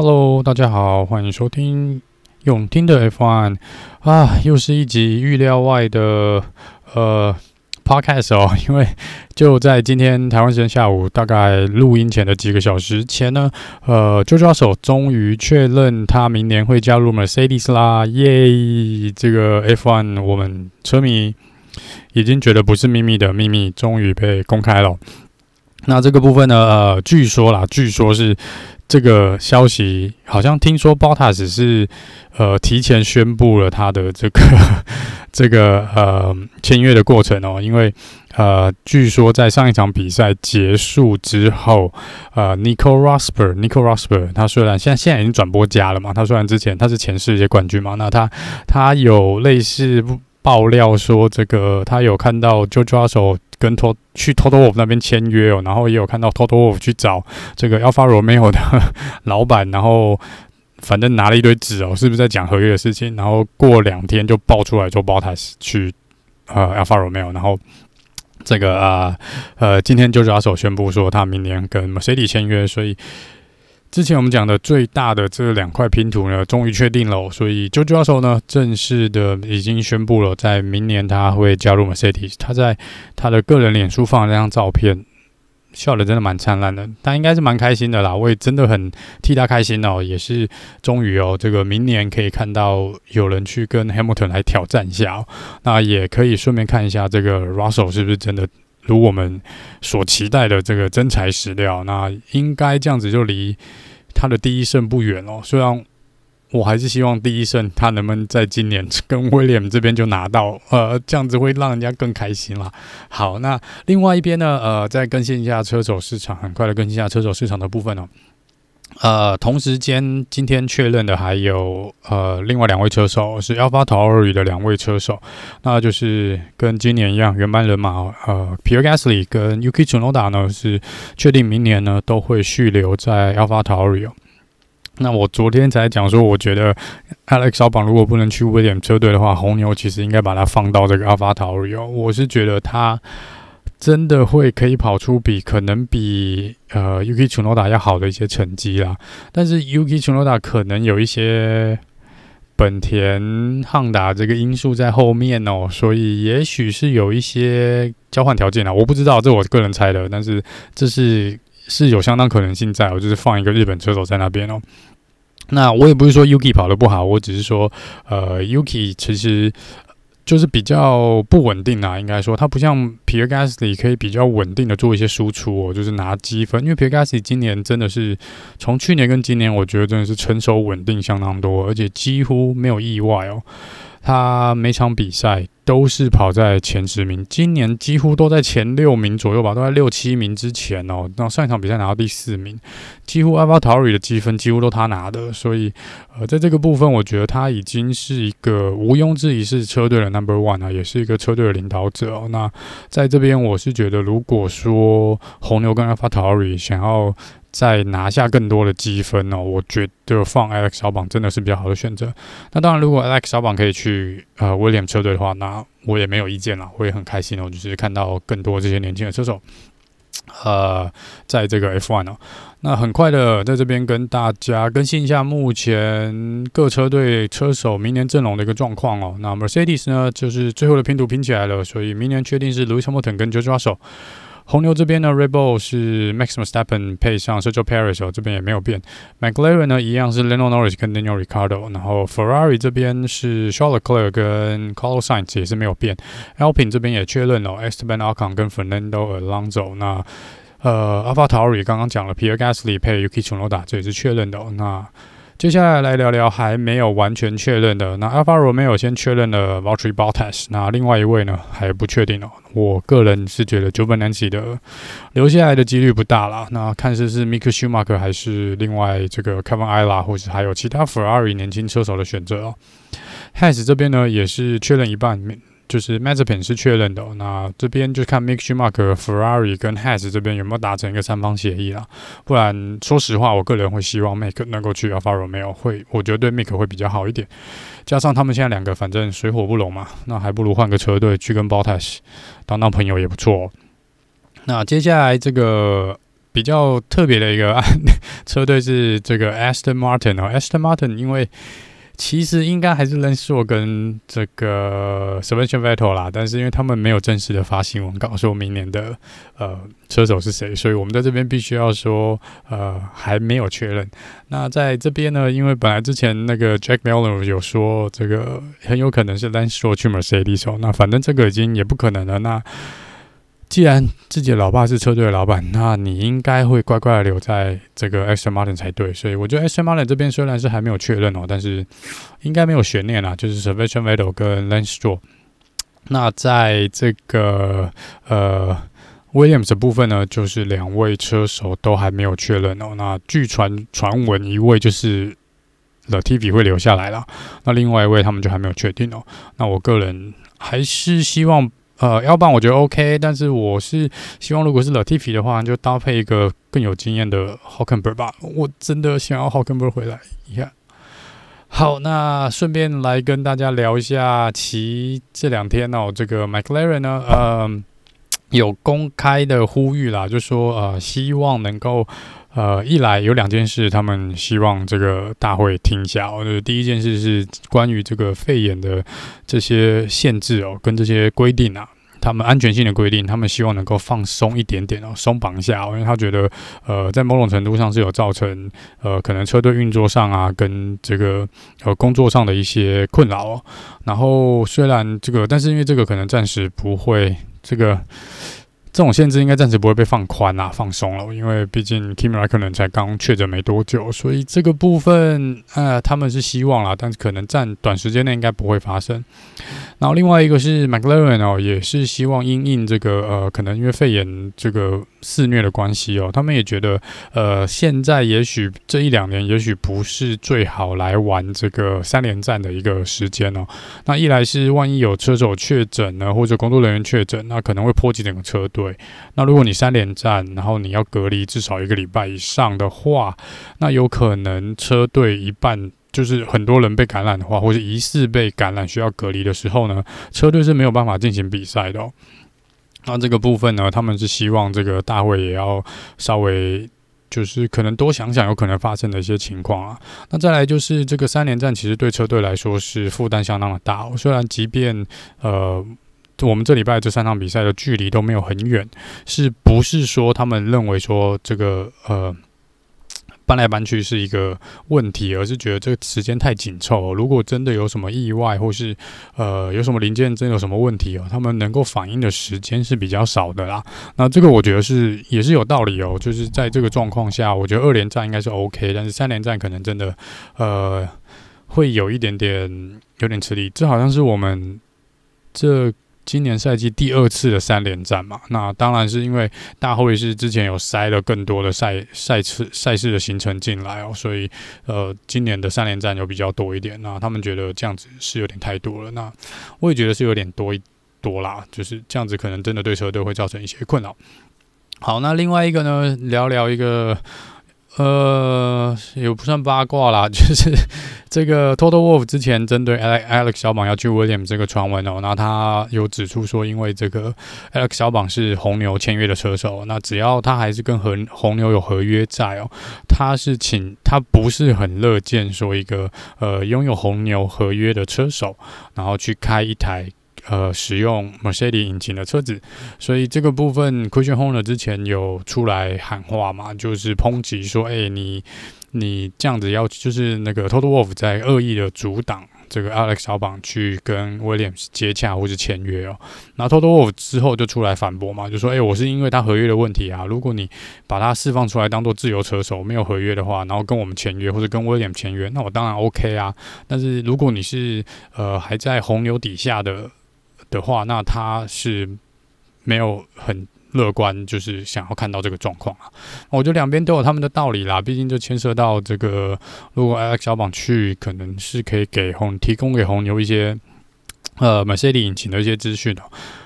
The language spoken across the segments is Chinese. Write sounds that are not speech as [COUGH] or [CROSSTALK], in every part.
Hello，大家好，欢迎收听永听的 F1 啊，又是一集预料外的呃 Podcast 哦，[LAUGHS] 因为就在今天台湾时间下午大概录音前的几个小时前呢，呃，George Russell 终于确认他明年会加入 Mercedes 啦，耶！这个 F1 我们车迷已经觉得不是秘密的秘密，终于被公开了。那这个部分呢，呃，据说啦，据说是。这个消息好像听说 Bottas 是呃提前宣布了他的这个 [LAUGHS] 这个呃签约的过程哦，因为呃据说在上一场比赛结束之后，呃 Nico r o s p e r n i c o Rosper，他虽然现在现在已经转播家了嘛，他虽然之前他是前世界冠军嘛，那他他有类似爆料说这个他有看到 George Russell 跟托去 Toto Wolff 那边签约哦，然后也有看到 Toto 去找这个 Alpha Romeo 的老板，然后反正拿了一堆纸哦，是不是在讲合约的事情？然后过两天就爆出来就 Bottas 去呃 Alpha Romeo，然后这个啊呃，呃今天就是阿手宣布说他明年跟 Mercedes 签约，所以。之前我们讲的最大的这两块拼图呢，终于确定了，所以 George Russell 呢正式的已经宣布了，在明年他会加入 Mercedes。他在他的个人脸书放了那张照片，笑得真的蛮灿烂的，他应该是蛮开心的啦。我也真的很替他开心哦，也是终于哦，这个明年可以看到有人去跟 Hamilton 来挑战一下哦，那也可以顺便看一下这个 Russell 是不是真的。如我们所期待的这个真材实料，那应该这样子就离他的第一胜不远了。虽然我还是希望第一胜他能不能在今年跟威廉这边就拿到，呃，这样子会让人家更开心啦。好，那另外一边呢，呃，再更新一下车手市场，很快的更新一下车手市场的部分哦。呃，同时间今天确认的还有呃另外两位车手是 AlphaTauri 的两位车手，那就是跟今年一样原班人马，呃，Pierre Gasly 跟 Yuki Tsunoda 呢是确定明年呢都会续留在 AlphaTauri。那我昨天才讲说，我觉得 Alex Albon 如果不能去威廉车队的话，红牛其实应该把它放到这个 AlphaTauri。我是觉得他。真的会可以跑出比可能比呃 Yuki Tsunoda 要好的一些成绩啦，但是 Yuki Tsunoda 可能有一些本田、汉达这个因素在后面哦，所以也许是有一些交换条件啊，我不知道，这我个人猜的，但是这是是有相当可能性在，我就是放一个日本车手在那边哦。那我也不是说 Yuki 跑得不好，我只是说呃 Yuki 其实。就是比较不稳定啊，应该说他不像 Pierre Gasly 可以比较稳定的做一些输出哦，就是拿积分。因为 Pierre Gasly 今年真的是从去年跟今年，我觉得真的是成熟稳定相当多，而且几乎没有意外哦。他每场比赛都是跑在前十名，今年几乎都在前六名左右吧，都在六七名之前哦。那上一场比赛拿到第四名，几乎 Alfaro 的积分几乎都他拿的，所以呃，在这个部分，我觉得他已经是一个毋庸置疑是车队的 Number One 啊，也是一个车队的领导者哦。那在这边，我是觉得，如果说红牛跟 Alfaro 想要再拿下更多的积分哦，我觉得放 Alex 小榜真的是比较好的选择。那当然，如果 Alex 小榜可以去呃威廉车队的话，那我也没有意见啦，我也很开心哦，就是看到更多这些年轻的车手，呃，在这个 F1 哦。那很快的在这边跟大家更新一下目前各车队车手明年阵容的一个状况哦。那 Mercedes 呢，就是最后的拼图拼起来了，所以明年确定是 Lewis Hamilton 跟 George Russell。红牛这边呢，Red Bull 是 Max Verstappen 配上 Sergio Perez 哦，这边也没有变。McLaren 呢一样是 Lando Norris 跟 Daniel r i c a r d o 然后 Ferrari 这边是 Charles Leclerc 跟 Carlos Sainz 也是没有变。Alpine 这边也确认了、哦、Esteban Ocon 跟 Fernando Alonso。那呃，AlphaTauri 刚刚讲了 Pierre Gasly 配 Yuki Tsunoda，这也是确认的、哦。那接下来来聊聊还没有完全确认的。那 Alfa Romeo 先确认了 Valtteri Bottas，那另外一位呢还不确定哦。我个人是觉得 Giovinazzi 的留下来的几率不大啦。那看是是 Mick Schumacher 还是另外这个 Kevin Ayala，或是还有其他 Ferrari 年轻车手的选择哦。Has 这边呢也是确认一半。就是 Mazepin 是确认的、那这边就看 Mick Schumacher、Ferrari 跟 Has 这边有没有达成一个三方协议啦。不然，说实话，我个人会希望 Mick 能够去 Alfa Romeo，会我觉得对 Mick 会比较好一点。加上他们现在两个反正水火不容嘛，那还不如换个车队去跟 Bottas 当当朋友也不错、那接下来这个比较特别的一个 [LAUGHS] 车队是这个 Aston Martin 哦，Aston Martin 因为。其实应该还是 Lenso 跟这个 Sebastian Vettel 啦，但是因为他们没有正式的发新闻稿说明年的呃车手是谁，所以我们在这边必须要说呃还没有确认。那在这边呢，因为本来之前那个 Jack Miller 有说这个很有可能是 Lenso 去 Mercedes，那反正这个已经也不可能了。那既然自己的老爸是车队的老板，那你应该会乖乖的留在这个 Aston Martin 才对。所以我觉得 Aston Martin 这边虽然是还没有确认哦，但是应该没有悬念啦，就是 Sebastian Vettel 跟 Lance Stroll。那在这个呃 Williams 的部分呢，就是两位车手都还没有确认哦。那据传传闻一位就是 Latifi 会留下来了，那另外一位他们就还没有确定哦。那我个人还是希望。呃，要不然我觉得 OK，但是我是希望如果是 Latifi 的话，就搭配一个更有经验的 Hulkenberg 吧。我真的想要 Hulkenberg 回来一下。好，那顺便来跟大家聊一下，其这两天哦，这个 McLaren 呢，呃，有公开的呼吁啦，就说呃，希望能够。呃，一来有两件事，他们希望这个大会听一下哦。就是第一件事是关于这个肺炎的这些限制哦，跟这些规定啊，他们安全性的规定，他们希望能够放松一点点哦，松绑一下哦，因为他觉得呃，在某种程度上是有造成呃，可能车队运作上啊，跟这个呃工作上的一些困扰。然后虽然这个，但是因为这个可能暂时不会这个。这种限制应该暂时不会被放宽啊，放松了，因为毕竟 Kimura 可能才刚确诊没多久，所以这个部分，呃，他们是希望啦，但是可能暂短时间内应该不会发生。然后另外一个是 McLaren 哦，也是希望因应这个呃，可能因为肺炎这个肆虐的关系哦，他们也觉得呃，现在也许这一两年也许不是最好来玩这个三连战的一个时间哦。那一来是万一有车手确诊呢，或者工作人员确诊，那可能会波及整个车队。那如果你三连战，然后你要隔离至少一个礼拜以上的话，那有可能车队一半就是很多人被感染的话，或者疑似被感染需要隔离的时候呢，车队是没有办法进行比赛的哦。那这个部分呢，他们是希望这个大会也要稍微就是可能多想想有可能发生的一些情况啊。那再来就是这个三连战，其实对车队来说是负担相当的大哦。虽然即便呃。我们这礼拜这三场比赛的距离都没有很远，是不是说他们认为说这个呃搬来搬去是一个问题，而是觉得这个时间太紧凑。如果真的有什么意外，或是呃有什么零件真有什么问题哦，他们能够反应的时间是比较少的啦。那这个我觉得是也是有道理哦，就是在这个状况下，我觉得二连战应该是 OK，但是三连战可能真的呃会有一点点有点吃力。这好像是我们这。今年赛季第二次的三连战嘛，那当然是因为大会是之前有塞了更多的赛赛次赛事的行程进来哦，所以呃今年的三连战有比较多一点。那他们觉得这样子是有点太多了，那我也觉得是有点多一多啦，就是这样子可能真的对车队会造成一些困扰。好，那另外一个呢，聊聊一个。呃，也不算八卦啦，[LAUGHS] 就是这个 Total Wolf 之前针对 Alex 小榜要去 William 这个传闻哦，那他有指出说，因为这个 Alex 小榜是红牛签约的车手，那只要他还是跟红红牛有合约在哦，他是请他不是很乐见说一个呃拥有红牛合约的车手，然后去开一台。呃，使用 Mercedes 引擎的车子，所以这个部分 Christian Horner 之前有出来喊话嘛，就是抨击说，哎、你你这样子要就是那个 Toto Wolff 在恶意的阻挡这个 Alex 小榜去跟 Williams 接洽或是签约哦。然后 Toto Wolff 之后就出来反驳嘛，就说，哎、我是因为他合约的问题啊，如果你把他释放出来当做自由车手，没有合约的话，然后跟我们签约或者跟 Williams 签约，那我当然 OK 啊。但是如果你是呃还在红牛底下的。的话，那他是没有很乐观，就是想要看到这个状况啊。我觉得两边都有他们的道理啦，毕竟就牵涉到这个，如果 Alex 小榜去，可能是可以给红提供给红牛一些呃 Mercedes 引擎的一些资讯的。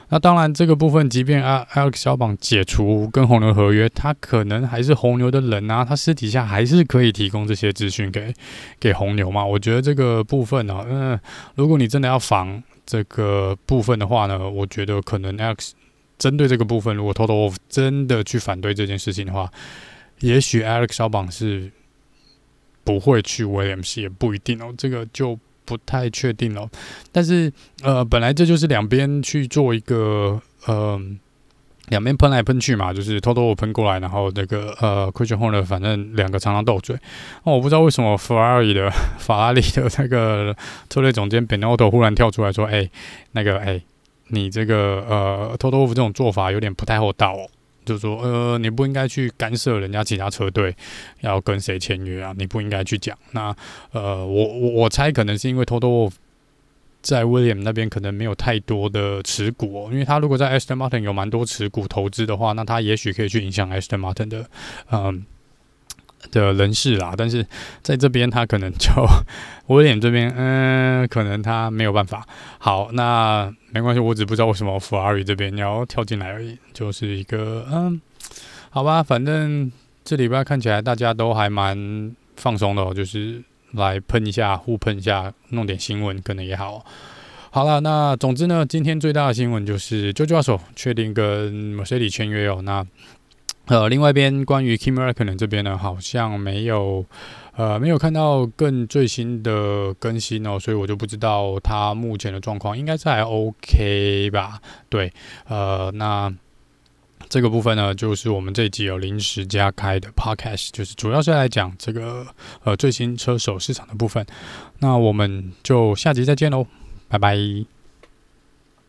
那当然，这个部分，即便 Alex 小榜解除跟红牛合约，他可能还是红牛的人啊，他私底下还是可以提供这些资讯给给红牛嘛。我觉得这个部分呢，嗯，如果你真的要防。这个部分的话呢，我觉得可能 Alex 针对这个部分，如果 Toto Wolff 真的去反对这件事情的话，也许 Alex 小榜是不会去 Williams，也不一定哦，这个就不太确定了。但是呃，本来这就是两边去做一个嗯。两边喷来喷去嘛，就是偷偷喷过来，然后那个呃奎辰后呢反正两个常常斗嘴。哦，我不知道为什么法拉利的 [LAUGHS] 法拉利的那个车队总监 Binotto 忽然跳出来说：“哎、那个哎、你这个呃 Toto Wolff 这种做法有点不太厚道哦，就是说呃你不应该去干涉人家其他车队要跟谁签约啊，你不应该去讲。那呃我我我猜可能是因为 Toto Wolff。在 William 那边可能没有太多的持股哦，因为他如果在 Aston Martin 有蛮多持股投资的话，那他也许可以去影响 Aston Martin 的嗯的人事啦。但是在这边他可能就 [LAUGHS] 威廉这边，嗯，可能他没有办法。好，那没关系，我只不知道为什么 Ferrari 这边要跳进来而已，就是一个嗯，好吧，反正这礼拜看起来大家都还蛮放松的哦，就是。来喷一下，互喷一下，弄点新闻可能也好。好了，那总之呢，今天最大的新闻就是 George Russell 确定跟 Mercedes 签约哦。那呃，另外一边关于 Kimi Räikkönen 这边呢，好像没有呃没有看到更最新的更新哦，所以我就不知道他目前的状况，应该是还 OK 吧？对，呃，那。这个部分呢，就是我们这一集有临时加开的 podcast，就是主要是来讲这个呃最新车手市场的部分。那我们就下集再见喽，拜拜。